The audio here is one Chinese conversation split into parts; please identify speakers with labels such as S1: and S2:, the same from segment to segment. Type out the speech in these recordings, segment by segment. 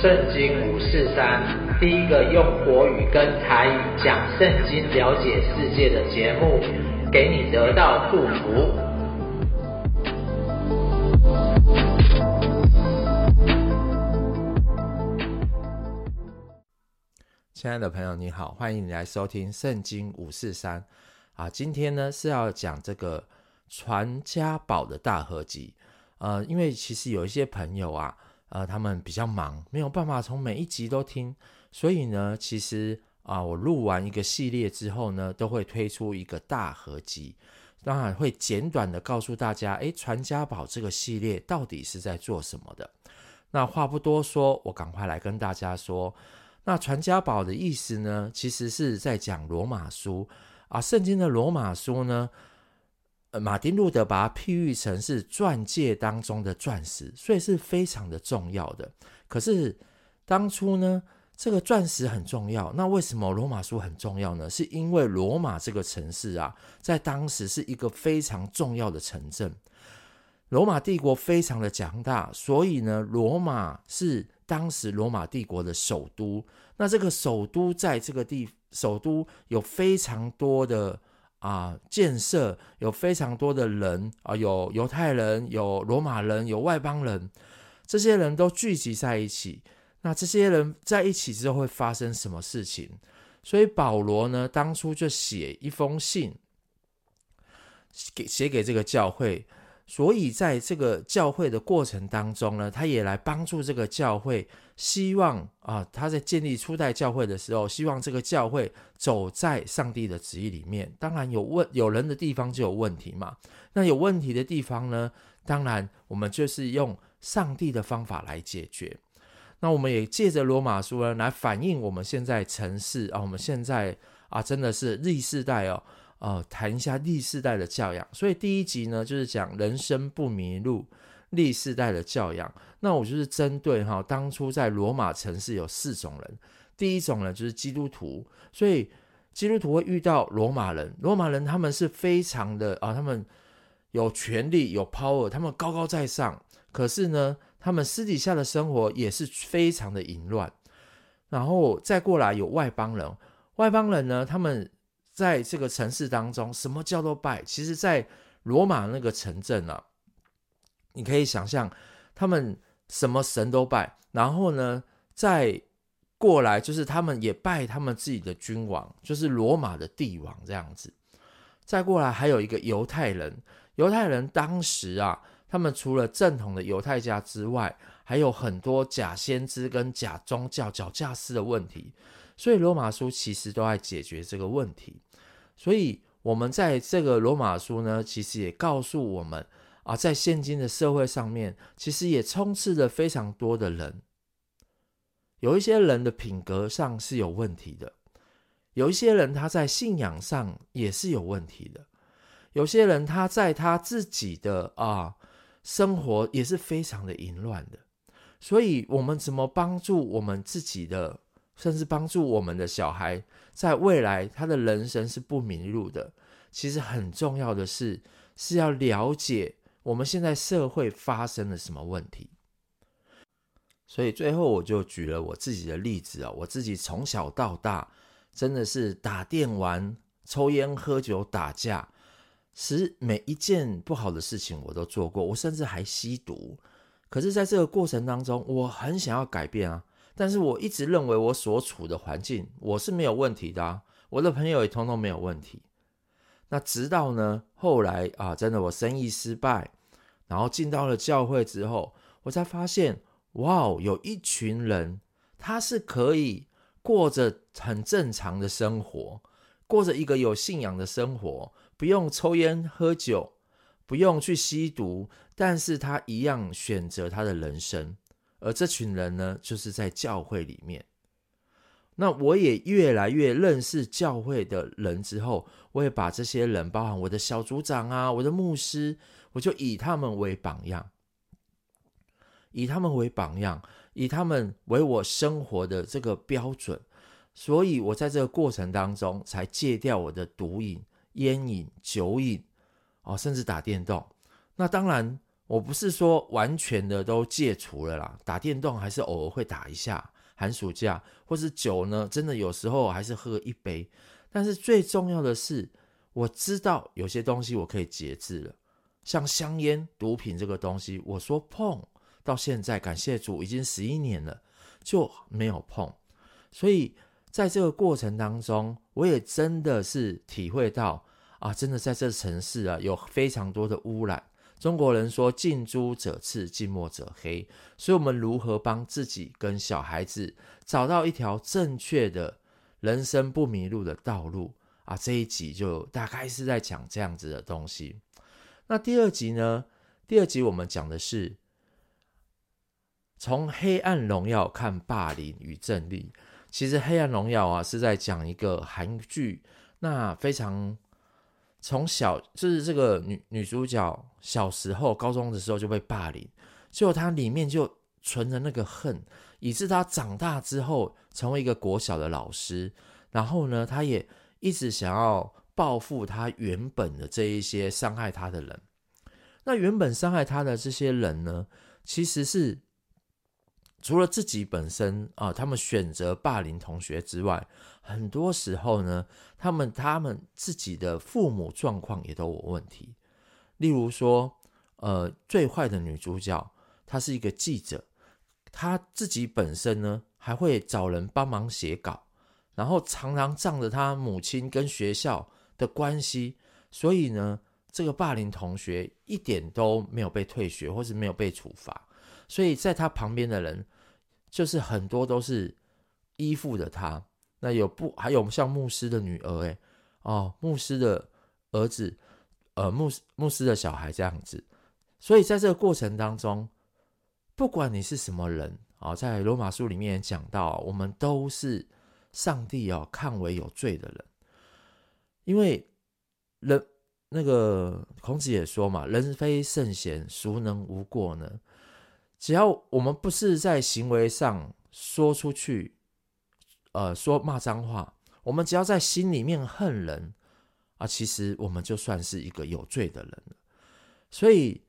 S1: 圣经五四三，第一个用国语跟台语讲圣经、了解世界的节目，给你得到祝福。
S2: 亲爱的朋友，你好，欢迎你来收听圣经五四三啊。今天呢是要讲这个传家宝的大合集。呃，因为其实有一些朋友啊，呃，他们比较忙，没有办法从每一集都听，所以呢，其实啊、我录完一个系列之后呢，都会推出一个大合集，当然会简短的告诉大家，诶，传家宝这个系列到底是在做什么的。那话不多说，我赶快来跟大家说，那传家宝的意思呢，其实是在讲罗马书啊，圣经的罗马书呢。呃，马丁路德把它譬喻成是钻戒当中的钻石，所以是非常的重要的。可是当初呢，这个钻石很重要，那为什么罗马书很重要呢？是因为罗马这个城市啊，在当时是一个非常重要的城镇。罗马帝国非常的强大，所以呢，罗马是当时罗马帝国的首都。那这个首都在这个地，首都有非常多的。啊，建设有非常多的人啊，有犹太人，有罗马人，有外邦人，这些人都聚集在一起。那这些人在一起之后会发生什么事情？所以保罗呢，当初就写一封信，给写给这个教会。所以在这个教会的过程当中呢，他也来帮助这个教会，希望啊，他在建立初代教会的时候，希望这个教会走在上帝的旨意里面。当然有问有人的地方就有问题嘛，那有问题的地方呢，当然我们就是用上帝的方法来解决。那我们也借着罗马书呢，来反映我们现在城市啊，我们现在啊，真的是 Z 世代哦。呃，谈一下历世代的教养，所以第一集呢，就是讲人生不迷路，历世代的教养。那我就是针对哈，当初在罗马城市有四种人，第一种呢就是基督徒，所以基督徒会遇到罗马人，罗马人他们是非常的啊，他们有权力有 power，他们高高在上，可是呢，他们私底下的生活也是非常的淫乱。然后再过来有外邦人，外邦人呢，他们。在这个城市当中，什么教都拜。其实，在罗马那个城镇啊，你可以想象，他们什么神都拜。然后呢，再过来就是他们也拜他们自己的君王，就是罗马的帝王这样子。再过来还有一个犹太人，犹太人当时啊，他们除了正统的犹太家之外，还有很多假先知跟假宗教、假教师的问题。所以罗马书其实都在解决这个问题。所以，我们在这个罗马书呢，其实也告诉我们啊，在现今的社会上面，其实也充斥着非常多的人。有一些人的品格上是有问题的，有一些人他在信仰上也是有问题的，有些人他在他自己的啊生活也是非常的淫乱的。所以，我们怎么帮助我们自己的？甚至帮助我们的小孩，在未来他的人生是不迷路的。其实很重要的是，是要了解我们现在社会发生了什么问题。所以最后我就举了我自己的例子啊，我自己从小到大真的是打电玩、抽烟、喝酒、打架，使每一件不好的事情我都做过。我甚至还吸毒。可是，在这个过程当中，我很想要改变啊。但是我一直认为我所处的环境我是没有问题的啊，我的朋友也通通没有问题。那直到呢后来啊，真的我生意失败，然后进到了教会之后，我才发现，哇哦，有一群人他是可以过着很正常的生活，过着一个有信仰的生活，不用抽烟喝酒，不用去吸毒，但是他一样选择他的人生。而这群人呢，就是在教会里面。那我也越来越认识教会的人之后，我也把这些人，包含我的小组长啊，我的牧师，我就以他们为榜样，以他们为榜样，以他们为我生活的这个标准。所以，我在这个过程当中，才戒掉我的毒瘾、烟瘾、酒瘾，哦，甚至打电动。那当然。我不是说完全的都戒除了啦，打电动还是偶尔会打一下，寒暑假或是酒呢，真的有时候还是喝一杯。但是最重要的是，我知道有些东西我可以节制了，像香烟、毒品这个东西，我说碰到现在，感谢主已经十一年了，就没有碰。所以在这个过程当中，我也真的是体会到啊，真的在这城市啊，有非常多的污染。中国人说“近朱者赤，近墨者黑”，所以我们如何帮自己跟小孩子找到一条正确的人生不迷路的道路啊？这一集就大概是在讲这样子的东西。那第二集呢？第二集我们讲的是从黑暗荣耀看霸凌与正义。其实《黑暗荣耀》啊，是在讲一个韩剧，那非常从小就是这个女女主角小时候高中的时候就被霸凌，结果她里面就存着那个恨，以致她长大之后成为一个国小的老师，然后呢，她也一直想要报复她原本的这一些伤害她的人。那原本伤害她的这些人呢，其实是。除了自己本身啊、他们选择霸凌同学之外，很多时候呢，他们他们自己的父母状况也都有问题。例如说，呃，最坏的女主角，她是一个记者，她自己本身呢还会找人帮忙写稿，然后常常仗着她母亲跟学校的关系，所以呢，这个霸凌同学一点都没有被退学，或是没有被处罚。所以在他旁边的人，就是很多都是依附的他。那有不还有像牧师的女儿，哎，哦，牧师的儿子，呃，牧牧师的小孩这样子。所以在这个过程当中，不管你是什么人啊，在罗马书里面也讲到，我们都是上帝哦看为有罪的人，因为人那个孔子也说嘛，人非圣贤，孰能无过呢？只要我们不是在行为上说出去，呃，说骂脏话，我们只要在心里面恨人啊，其实我们就算是一个有罪的人。所以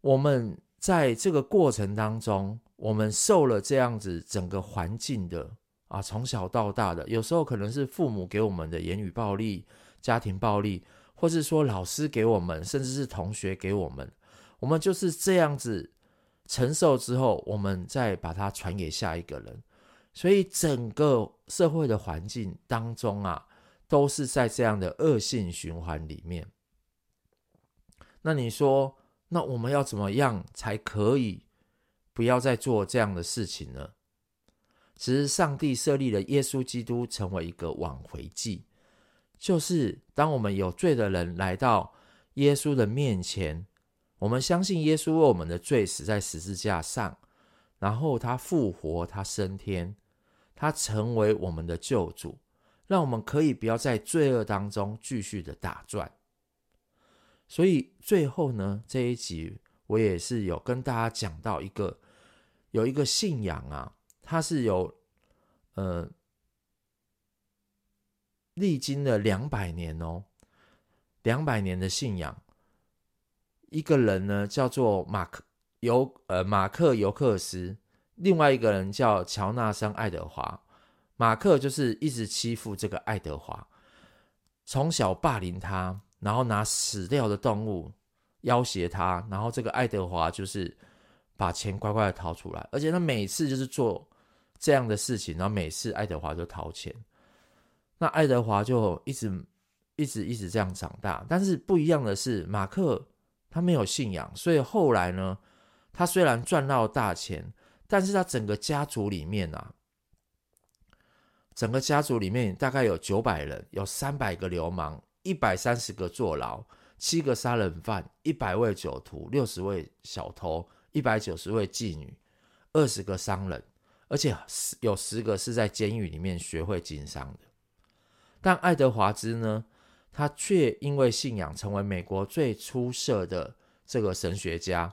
S2: 我们在这个过程当中，我们受了这样子整个环境的啊，从小到大的，有时候可能是父母给我们的言语暴力、家庭暴力，或是说老师给我们，甚至是同学给我们，我们就是这样子。承受之后，我们再把它传给下一个人，所以整个社会的环境当中啊，都是在这样的恶性循环里面。那你说，那我们要怎么样才可以不要再做这样的事情呢？其实，上帝设立了耶稣基督成为一个挽回祭，就是当我们有罪的人来到耶稣的面前。我们相信耶稣为我们的罪死在十字架上，然后他复活，他升天，他成为我们的救主，让我们可以不要在罪恶当中继续的打转。所以最后呢，这一集我也是有跟大家讲到一个，有一个信仰啊，它是有呃历经了两百年哦，两百年的信仰。一个人呢，叫做马克尤呃马克尤克斯，另外一个人叫乔纳森爱德华。马克就是一直欺负这个爱德华，从小霸凌他，然后拿死掉的动物要挟他，然后这个爱德华就是把钱乖乖的掏出来，而且他每次就是做这样的事情，然后每次爱德华就掏钱，那爱德华就一直一直一直这样长大。但是不一样的是，马克。他没有信仰，所以后来呢，他虽然赚到大钱，但是他整个家族里面啊，整个家族里面大概有九百人，有三百个流氓，一百三十个坐牢，七个杀人犯，一百位酒徒，六十位小偷，一百九十位妓女，二十个商人，而且有十个是在监狱里面学会经商的。但爱德华兹呢？他却因为信仰成为美国最出色的这个神学家，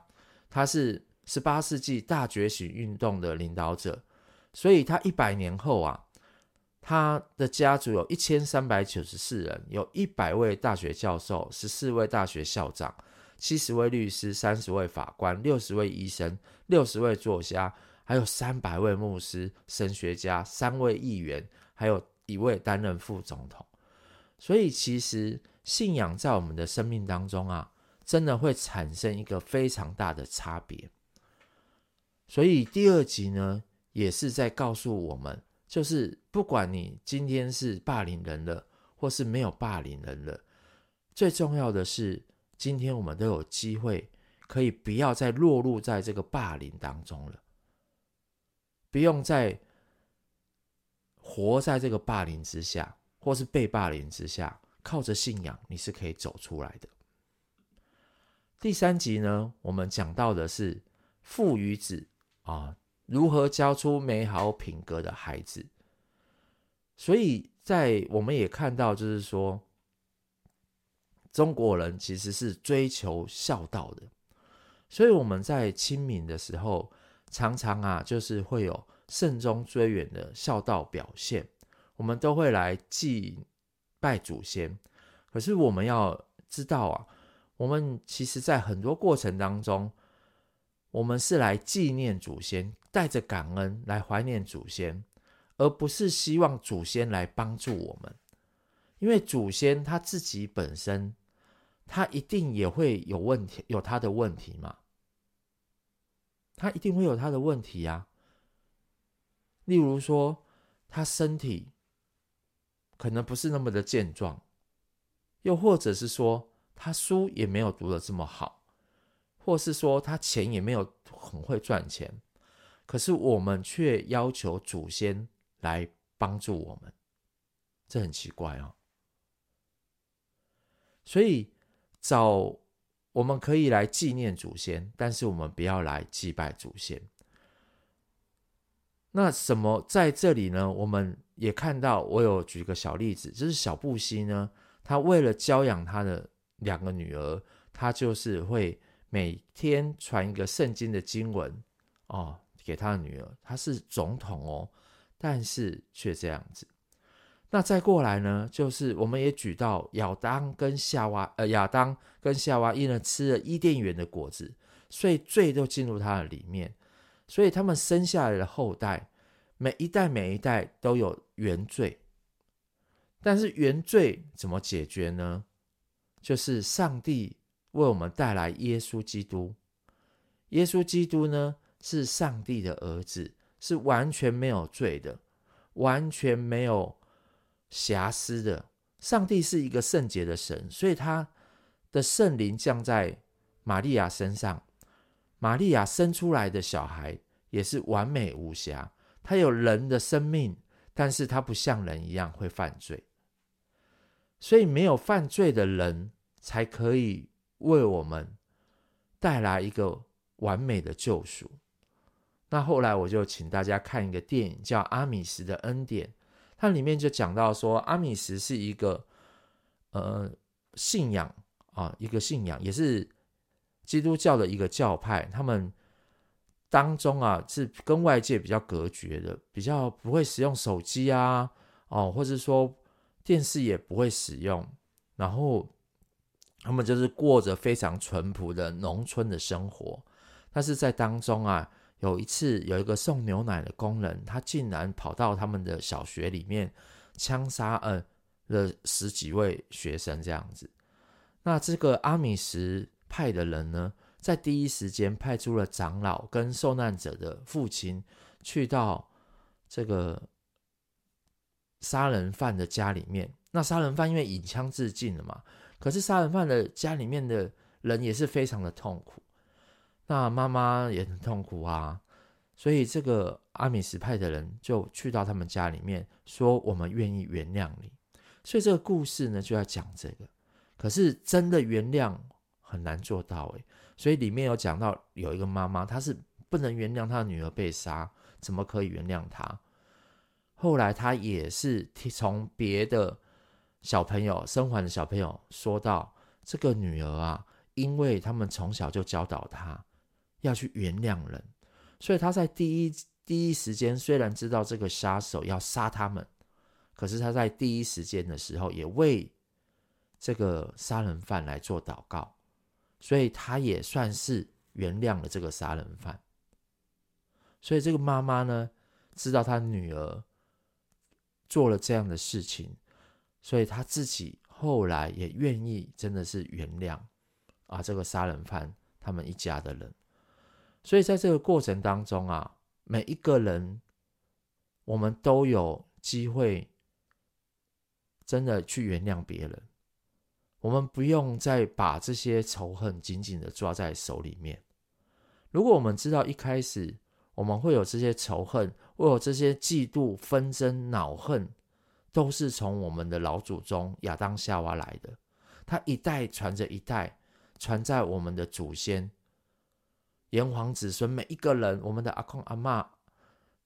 S2: 他是十八世纪大觉醒运动的领导者，所以他一百年后啊，他的家族有一千三百九十四人，有一百位大学教授，十四位大学校长，七十位律师、三十位法官、六十位医生、六十位作家，还有三百位牧师、神学家、三位议员，还有一位担任副总统。所以，其实信仰在我们的生命当中啊，真的会产生一个非常大的差别。所以第二集呢，也是在告诉我们，就是不管你今天是霸凌人了，或是没有霸凌人了，最重要的是，今天我们都有机会，可以不要再落入在这个霸凌当中了，不用再活在这个霸凌之下，或是被霸凌之下，靠着信仰，你是可以走出来的。第三集呢，我们讲到的是父与子。啊，如何教出美好品格的孩子？所以在我们也看到，就是说，中国人其实是追求孝道的，所以我们在清明的时候，常常啊，就是会有慎终追远的孝道表现，我们都会来祭拜祖先。可是我们要知道啊，我们其实在很多过程当中。我们是来纪念祖先，带着感恩来怀念祖先，而不是希望祖先来帮助我们。因为祖先他自己本身，他一定也会有问题，有他的问题嘛。他一定会有他的问题啊。例如说，他身体可能不是那么的健壮，又或者是说，他书也没有读的这么好。或是说他钱也没有很会赚钱，可是我们却要求祖先来帮助我们，这很奇怪哦。所以找我们可以来纪念祖先，但是我们不要来祭拜祖先。那什么在这里呢？我们也看到，我有举个小例子，就是小布希呢，他为了教养他的两个女儿，他就是会。每天传一个圣经的经文哦，给他的女儿。他是总统哦，但是却这样子。那再过来呢，就是我们也举到亚当跟夏娃，呃，亚当跟夏娃因为吃了伊甸园的果子，所以罪都进入他的里面，所以他们生下来的后代，每一代每一代都有原罪。但是原罪怎么解决呢？就是上帝。为我们带来耶稣基督，耶稣基督呢，是上帝的儿子，是完全没有罪的，完全没有瑕疵的。上帝是一个圣洁的神，所以他的圣灵降在玛利亚身上，玛利亚生出来的小孩也是完美无瑕，他有人的生命，但是他不像人一样会犯罪，所以没有犯罪的人才可以。为我们带来一个完美的救赎。那后来我就请大家看一个电影，叫《阿米什的恩典》。它里面就讲到说，阿米什是一个呃信仰啊，一个信仰，也是基督教的一个教派。他们当中啊是跟外界比较隔绝的，比较不会使用手机啊，哦，或者说电视也不会使用，然后。他们就是过着非常淳朴的农村的生活，但是在当中啊，有一次有一个送牛奶的工人，他竟然跑到他们的小学里面枪杀呃了十几位学生这样子。那这个阿米什派的人呢，在第一时间派出了长老跟受难者的父亲去到这个杀人犯的家里面。那杀人犯因为引枪自尽了嘛。可是杀人犯的家里面的人也是非常的痛苦，那妈妈也很痛苦啊，所以这个阿米什派的人就去到他们家里面说：“我们愿意原谅你。”所以这个故事呢就要讲这个。可是真的原谅很难做到诶，所以里面有讲到有一个妈妈，她是不能原谅她的女儿被杀，怎么可以原谅她？后来她也是听从别的。小朋友生还的小朋友说到：“这个女儿啊，因为他们从小就教导她要去原谅人，所以她在第一第一时间虽然知道这个杀手要杀他们，可是她在第一时间的时候也为这个杀人犯来做祷告，所以他也算是原谅了这个杀人犯。所以这个妈妈呢，知道她女儿做了这样的事情，所以她自己后来也愿意，真的是原谅啊这个杀人犯他们一家的人。所以在这个过程当中啊，每一个人我们都有机会真的去原谅别人，我们不用再把这些仇恨紧紧的抓在手里面。如果我们知道一开始，我们会有这些仇恨，会有这些嫉妒、纷争、恼恨，都是从我们的老祖宗亚当夏娃来的。他一代传着一代，传在我们的祖先、炎黄子孙每一个人，我们的阿公阿嬷，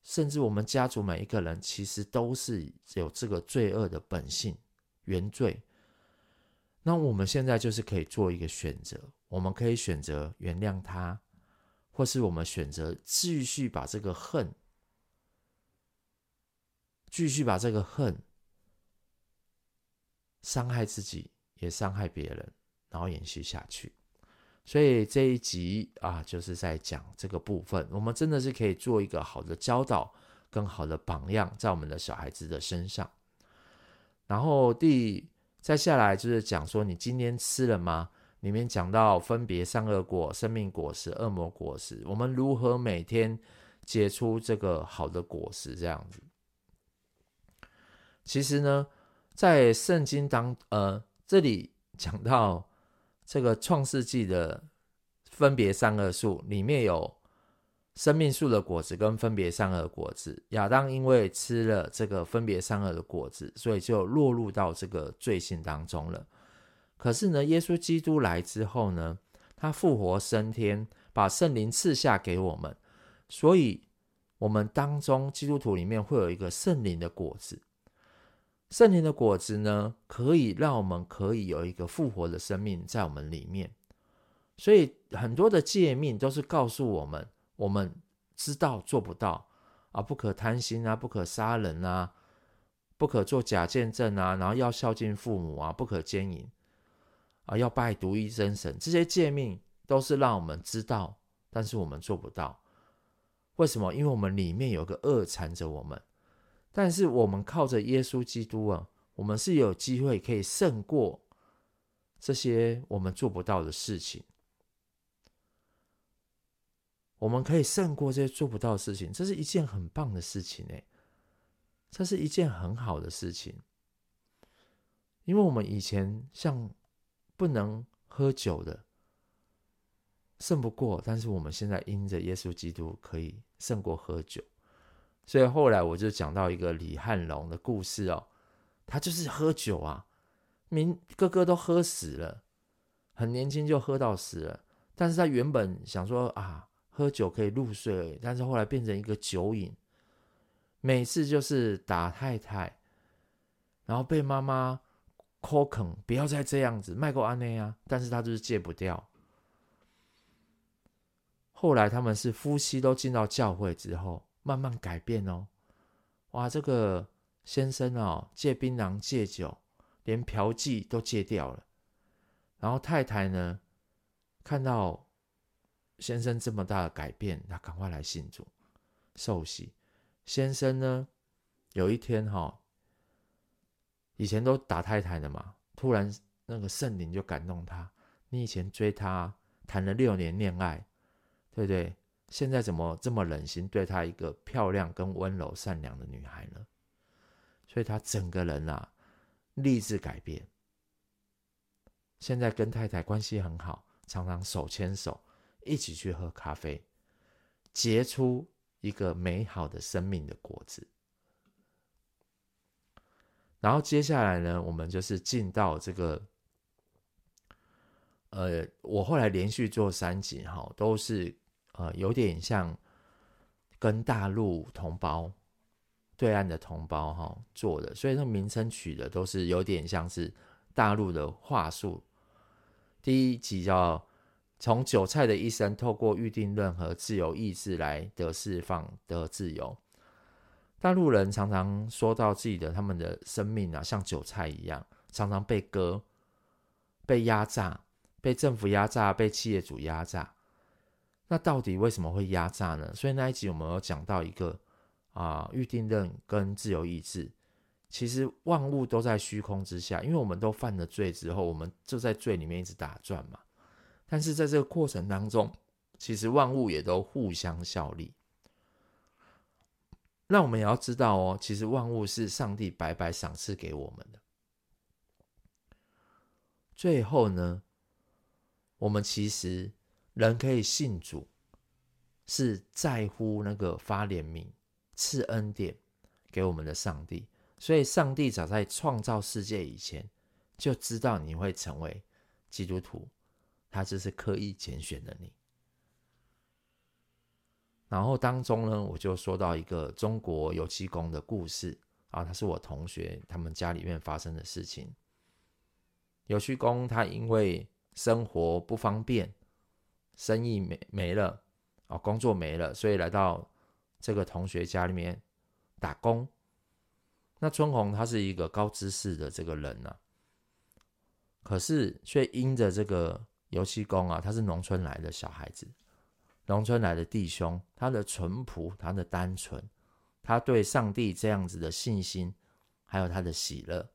S2: 甚至我们家族每一个人，其实都是有这个罪恶的本性、原罪。那我们现在就是可以做一个选择，我们可以选择原谅他。或是我们选择继续把这个恨，继续把这个恨伤害自己，也伤害别人，然后延续下去。所以这一集啊，就是在讲这个部分。我们真的是可以做一个好的教导，更好的榜样，在我们的小孩子的身上。然后第再下来就是讲说，你今天吃了吗？里面讲到分别善恶果、生命果实、恶魔果实，我们如何每天结出这个好的果实？这样子，其实呢，在圣经当呃这里讲到这个创世纪的分别善恶树，里面有生命树的果子跟分别善恶果子。亚当因为吃了这个分别善恶的果子，所以就落入到这个罪性当中了。可是呢，耶稣基督来之后呢，他复活升天，把圣灵赐下给我们，所以我们当中基督徒里面会有一个圣灵的果子。圣灵的果子呢，可以让我们可以有一个复活的生命在我们里面。所以很多的诫命都是告诉我们，我们知道做不到啊，不可贪心啊，不可杀人啊，不可做假见证啊，然后要孝敬父母啊，不可奸淫。啊，要拜独一真神，这些诫命都是让我们知道，但是我们做不到。为什么？因为我们里面有个恶缠着我们。但是我们靠着耶稣基督啊，我们是有机会可以胜过这些我们做不到的事情。我们可以胜过这些做不到的事情，这是一件很棒的事情诶，这是一件很好的事情，因为我们以前像。不能喝酒的，胜不过。但是我们现在因着耶稣基督可以胜过喝酒，所以后来我就讲到一个李汉龙的故事哦，他就是喝酒啊，明哥哥都喝死了，很年轻就喝到死了。但是他原本想说啊，喝酒可以入睡，但是后来变成一个酒瘾，每次就是打太太，然后被妈妈。口肯不要再这样子，卖过安内啊，但是他就是戒不掉。后来他们是夫妻都进到教会之后，慢慢改变哦。哇，这个先生哦，戒槟榔戒酒，连嫖妓都戒掉了。然后太太呢，看到先生这么大的改变，他赶快来信主受洗。先生呢，有一天哈、哦。以前都打太太的嘛，突然那个圣灵就感动他。你以前追她谈了六年恋爱，对不对？现在怎么这么冷心对她一个漂亮跟温柔善良的女孩呢？所以他整个人啊，立志改变。现在跟太太关系很好，常常手牵手一起去喝咖啡，结出一个美好的生命的果子。然后接下来呢，我们就是进到这个，呃，我后来连续做三集哈，都是呃有点像跟大陆同胞、对岸的同胞哈做的，所以那名称取的都是有点像是大陆的话术。第一集叫《从韭菜的一生透过预定论和自由意志来得释放得自由》。大陆人常常说到自己的他们的生命啊，像韭菜一样，常常被割、被压榨、被政府压榨，被企业主压榨。那到底为什么会压榨呢？所以那一集我们有讲到一个啊，预定论跟自由意志。其实万物都在虚空之下，因为我们都犯了罪之后，我们就在罪里面一直打转嘛。但是在这个过程当中，其实万物也都互相效力。那我们也要知道哦，其实万物是上帝白白赏赐给我们的。最后呢，我们其实人可以信主，是在乎那个发怜悯、赐恩典给我们的上帝。所以，上帝早在创造世界以前，就知道你会成为基督徒，他就是刻意拣选的你。然后当中呢，我就说到一个中国油漆工的故事啊，他是我同学，他们家里面发生的事情。油漆工他因为生活不方便，生意没没了啊，工作没了，所以来到这个同学家里面打工。那春红他是一个高知识的这个人呢、啊，可是却因着这个油漆工啊，他是农村来的小孩子，农村来的弟兄，他的淳朴，他的单纯，他对上帝这样子的信心，还有他的喜乐。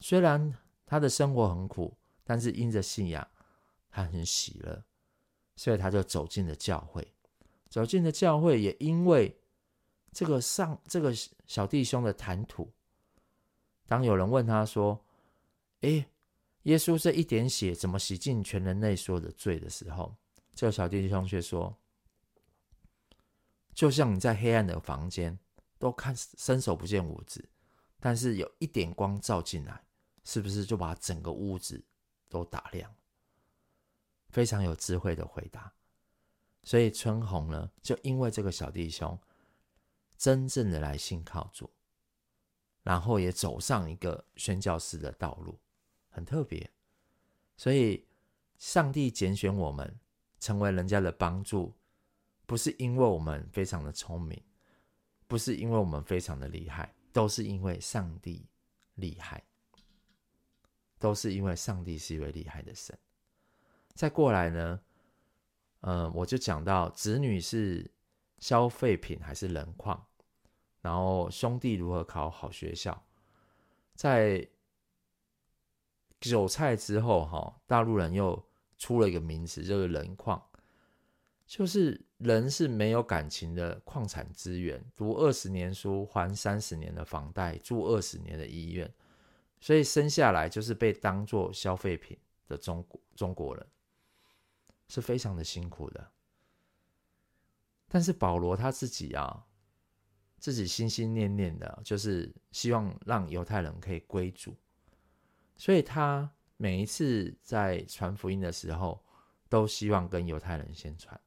S2: 虽然他的生活很苦，但是因着信仰，他很喜乐，所以他就走进了教会，走进了教会，也因为。这个上这个小弟兄的谈吐，当有人问他说：“诶，耶稣这一点血怎么洗净全人类所有的罪的时候？”这个小弟兄却说：“就像你在黑暗的房间，都看伸手不见五指，但是有一点光照进来，是不是就把整个屋子都打亮？”非常有智慧的回答。所以春红呢，就因为这个小弟兄。真正的来信靠主，然后也走上一个宣教师的道路，很特别。所以，上帝拣选我们成为人家的帮助，不是因为我们非常的聪明，不是因为我们非常的厉害，都是因为上帝厉害，都是因为上帝是一位厉害的神。再过来呢，呃，我就讲到子女是消费品还是人矿？然后兄弟如何考好学校？在韭菜之后，哈，大陆人又出了一个名词，就是人矿，就是人是没有感情的矿产资源，读二十年书，还三十年的房贷，住二十年的医院，所以生下来就是被当做消费品的中中国人，是非常的辛苦的。但是保罗他自己啊。自己心心念念的，就是希望让犹太人可以归主，所以他每一次在传福音的时候，都希望跟犹太人先传。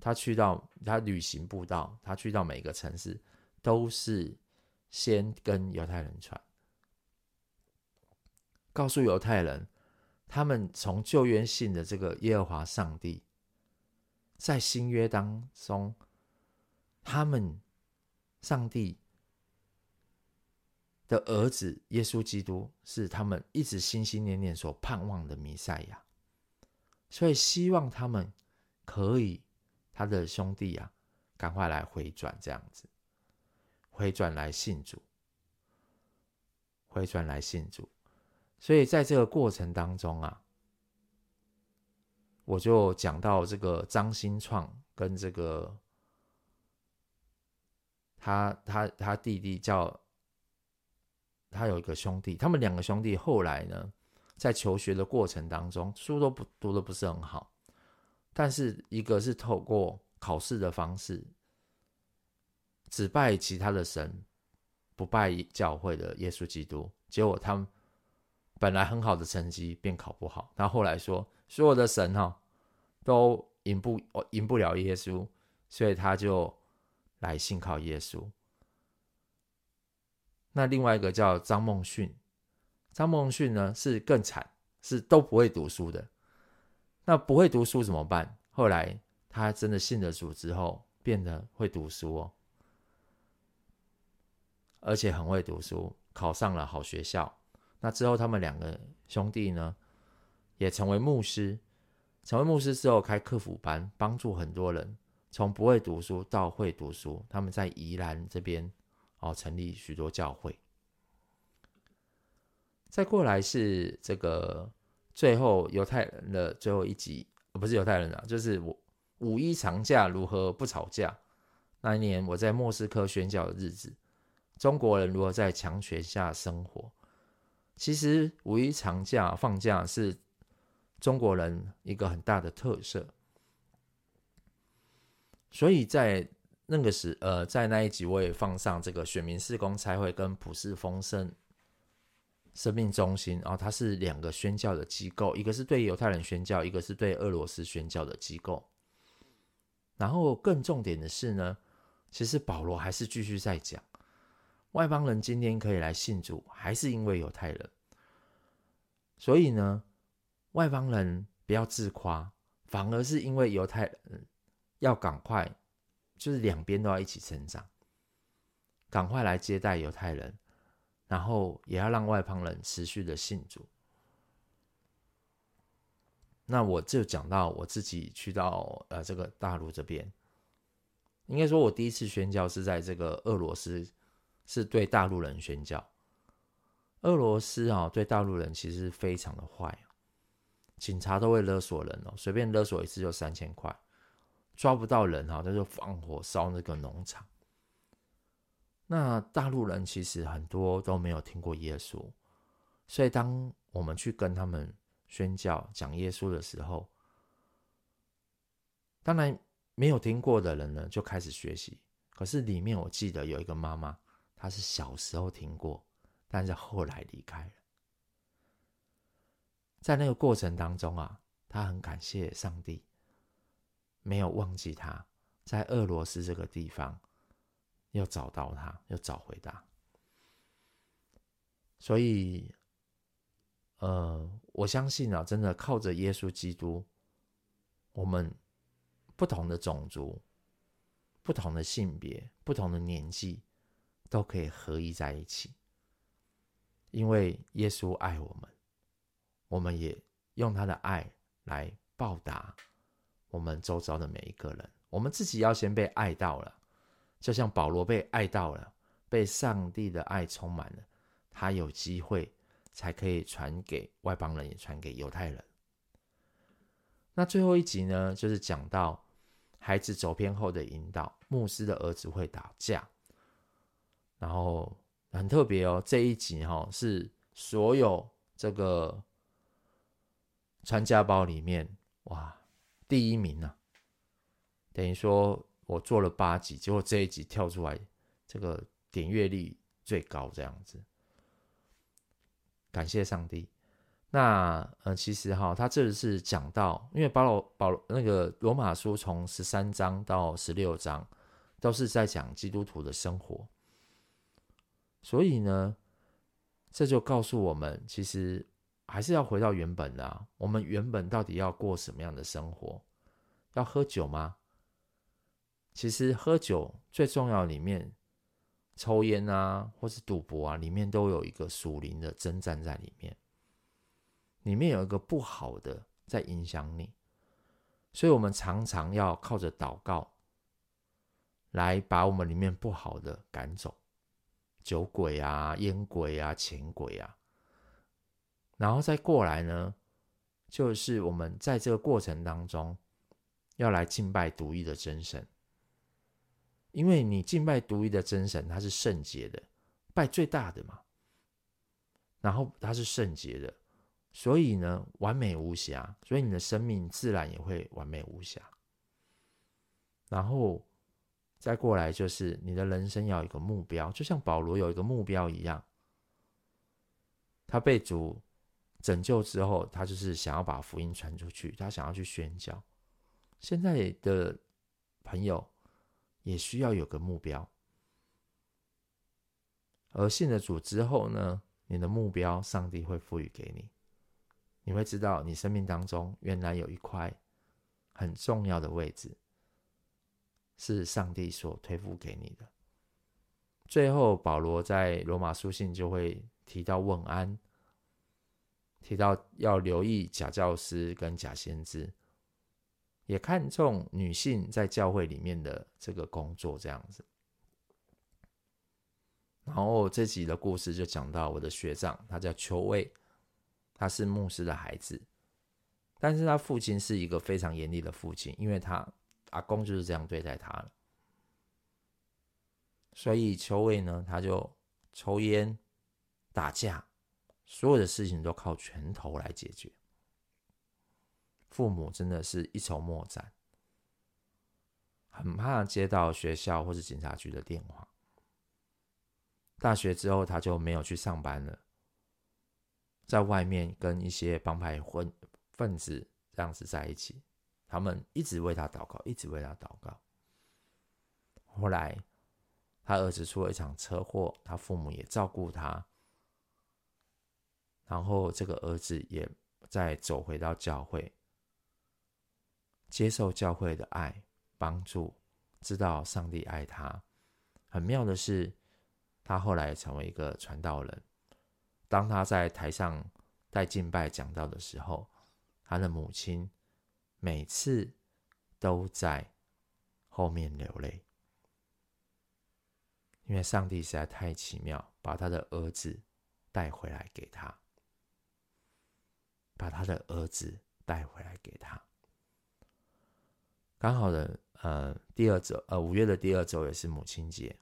S2: 他去到他旅行布道，他去到每个城市，都是先跟犹太人传，告诉犹太人，他们从旧约信的这个耶和华上帝，在新约当中，他们。上帝的儿子耶稣基督是他们一直心心念念所盼望的弥赛亚，所以希望他们可以，他的兄弟啊，赶快来回转，这样子回转来信主，回转来信主。所以在这个过程当中啊，我就讲到这个张新创跟这个。他他他弟弟叫他有一个兄弟，他们两个兄弟后来呢，在求学的过程当中，书都不读的不是很好，但是一个是透过考试的方式，只拜其他的神，不拜教会的耶稣基督，结果他们本来很好的成绩便考不好，他后来说所有的神哈都赢不赢不了耶稣，所以他就。来信靠耶稣。那另外一个叫张孟逊，张孟逊呢是更惨，是都不会读书的。那不会读书怎么办？后来他真的信了主之后，变得会读书哦，而且很会读书，考上了好学校。那之后他们两个兄弟呢，也成为牧师。成为牧师之后，开课辅班，帮助很多人从不会读书到会读书。他们在宜兰这边哦，成立许多教会。再过来是这个最后犹太人的最后一集，不是犹太人啊，就是五五一长假如何不吵架。那一年我在莫斯科宣教的日子，中国人如何在强权下生活？其实五一长假放假是中国人一个很大的特色，所以在那个时，呃，在那一集我也放上这个选民事公差会跟普世丰盛生命中心，然后它是两个宣教的机构，一个是对犹太人宣教，一个是对俄罗斯宣教的机构。然后更重点的是呢，其实保罗还是继续在讲。外邦人今天可以来信主，还是因为犹太人。所以呢，外邦人不要自夸，反而是因为犹太人要赶快，就是两边都要一起成长，赶快来接待犹太人，然后也要让外邦人持续的信主。那我就讲到我自己去到呃这个大陆这边，应该说我第一次宣教是在这个俄罗斯。是对大陆人宣教，俄罗斯啊，对大陆人其实非常的坏，警察都会勒索人哦，随便勒索一次就三千块，抓不到人哈，他就放火烧那个农场。那大陆人其实很多都没有听过耶稣，所以当我们去跟他们宣教讲耶稣的时候，当然没有听过的人呢就开始学习，可是里面我记得有一个妈妈。她是小时候听过，但是后来离开了。在那个过程当中啊，他很感谢上帝，没有忘记他，在俄罗斯这个地方又找到他，又找回他。所以，呃，我相信啊，真的靠着耶稣基督，我们不同的种族、不同的性别、不同的年纪。都可以合一在一起，因为耶稣爱我们，我们也用他的爱来报答我们周遭的每一个人。我们自己要先被爱到了，就像保罗被爱到了，被上帝的爱充满了，他有机会才可以传给外邦人，也传给犹太人。那最后一集呢，就是讲到孩子走偏后的引导，牧师的儿子会打架。然后很特别哦，这一集哈是所有这个传家宝里面哇第一名啊，等于说我做了八集，结果这一集跳出来，这个点阅率最高这样子，感谢上帝。那呃其实哈，他这是讲到，因为保罗保罗那个罗马书从十三章到十六章都是在讲基督徒的生活。所以呢，这就告诉我们，其实还是要回到原本的。我们原本到底要过什么样的生活？要喝酒吗？其实喝酒最重要，里面抽烟啊，或是赌博啊，里面都有一个属灵的征战在里面。里面有一个不好的在影响你，所以我们常常要靠着祷告来把我们里面不好的赶走。酒鬼啊、烟鬼啊、钱鬼啊，然后再过来呢，就是我们在这个过程当中要来敬拜独一的真神，因为你敬拜独一的真神，他是圣洁的，拜最大的嘛，然后他是圣洁的，所以呢，完美无瑕，所以你的生命自然也会完美无瑕，然后。再过来就是你的人生要有一个目标，就像保罗有一个目标一样。他被主拯救之后，他就是想要把福音传出去，他想要去宣教。现在的朋友也需要有个目标，而信了主之后呢，你的目标上帝会赋予给你，你会知道你生命当中原来有一块很重要的位置。是上帝所托付给你的。最后，保罗在罗马书信就会提到问安。提到要留意假教师跟假先知，也看重女性在教会里面的这个工作这样子。然后这集的故事就讲到我的学长，他叫邱卫，他是牧师的孩子，但是他父亲是一个非常严厉的父亲，因为他阿公就是这样对待他了。所以邱卫呢，他就抽烟、打架，所有的事情都靠拳头来解决。父母真的是一筹莫展，很怕接到学校或是警察局的电话。大学之后，他就没有去上班了，在外面跟一些帮派混分子这样子在一起。他们一直为他祷告，一直为他祷告。后来，他儿子出了一场车祸，他父母也照顾他。然后，这个儿子也再走回到教会，接受教会的爱帮助，知道上帝爱他。很妙的是。他后来成为一个传道人。当他在台上带敬拜讲道的时候，他的母亲每次都在后面流泪，因为上帝实在太奇妙，把他的儿子带回来给他，把他的儿子带回来给他。刚好的，呃，第二周，呃，五月的第二周也是母亲节。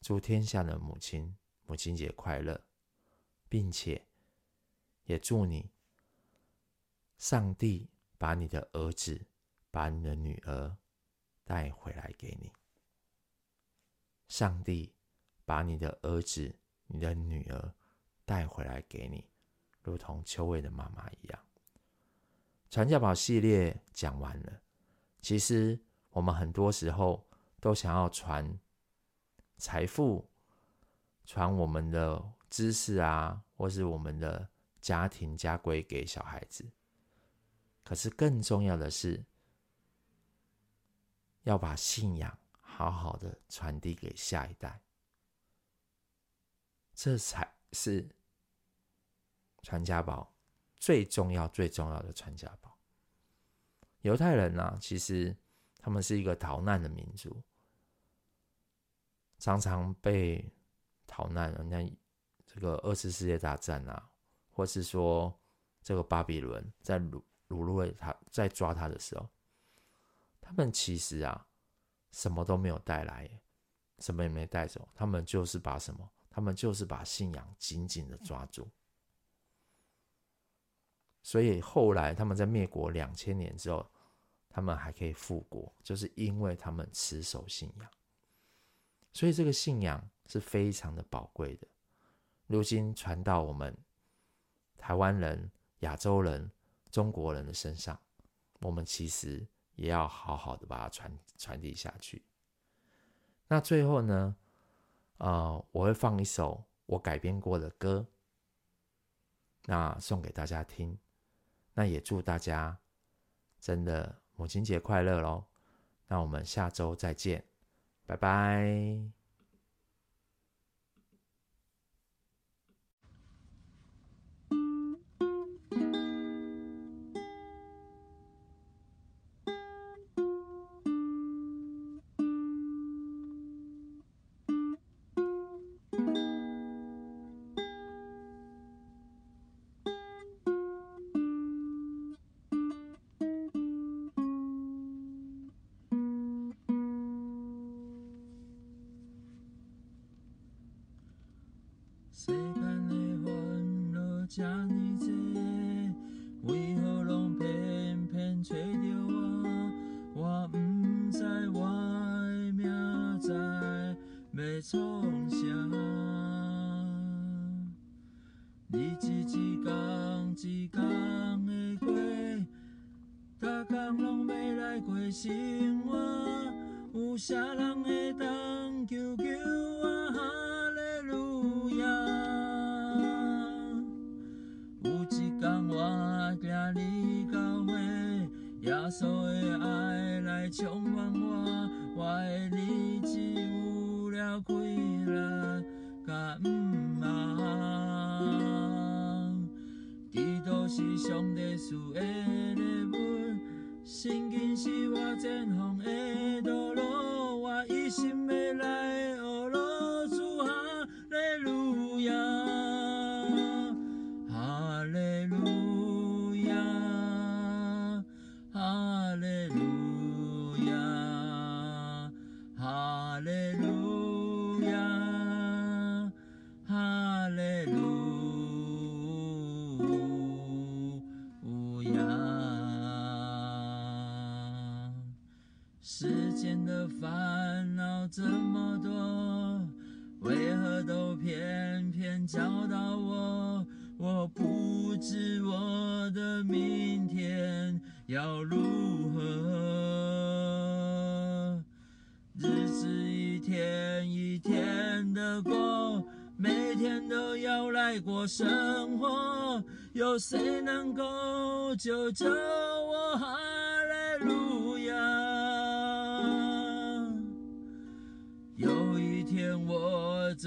S2: 祝天下的母亲母亲节快乐，并且也祝你，上帝把你的儿子、把你的女儿带回来给你。上帝把你的儿子、你的女儿带回来给你，如同秋薇的妈妈一样。传家宝系列讲完了，其实我们很多时候都想要传。财富，传我们的知识啊，或是我们的家庭家规给小孩子。可是更重要的是，要把信仰好好的传递给下一代，这才是传家宝最重要、最重要的传家宝。犹太人呢、啊，其实他们是一个逃难的民族。常常被逃难，人家这个二次世界大战啊，或是说这个巴比伦在掳掳掠他，在抓他的时候，他们其实啊什么都没有带来，什么也没带走，他们就是把什么，他们就是把信仰紧紧的抓住。所以后来他们在灭国两千年之后，他们还可以复国，就是因为他们持守信仰。所以这个信仰是非常的宝贵的。如今传到我们台湾人、亚洲人、中国人的身上，我们其实也要好好的把它传传递下去。那最后呢，呃，我会放一首我改编过的歌，那送给大家听。那也祝大家真的母亲节快乐喽！那我们下周再见。拜拜。
S3: 想你。上帝赐的礼物，圣经是我前方的道。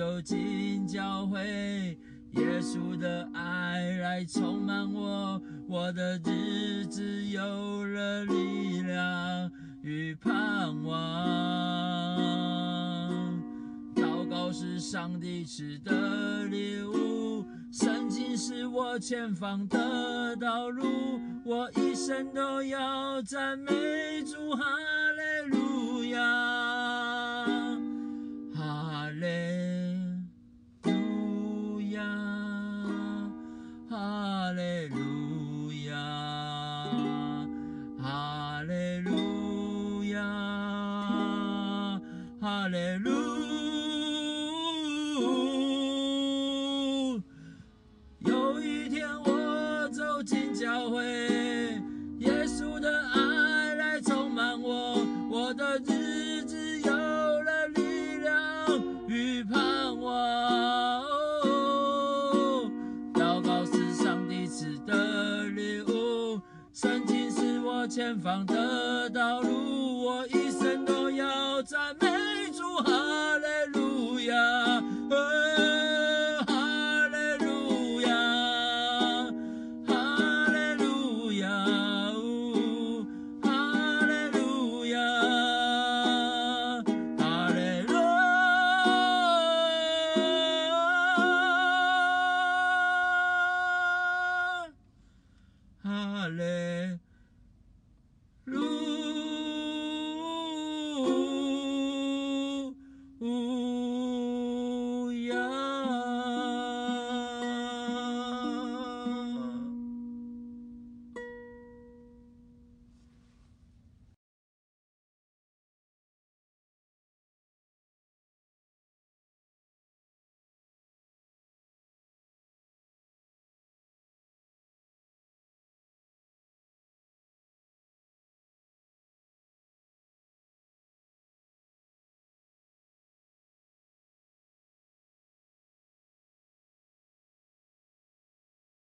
S3: 走进教会，耶稣的爱来充满我，我的日子有了力量与盼望。祷告是上帝赐的礼物，圣经是我前方的道路，我一生都要赞美主，哈利路亚。曾经是我前方的道路，我一生都要赞美。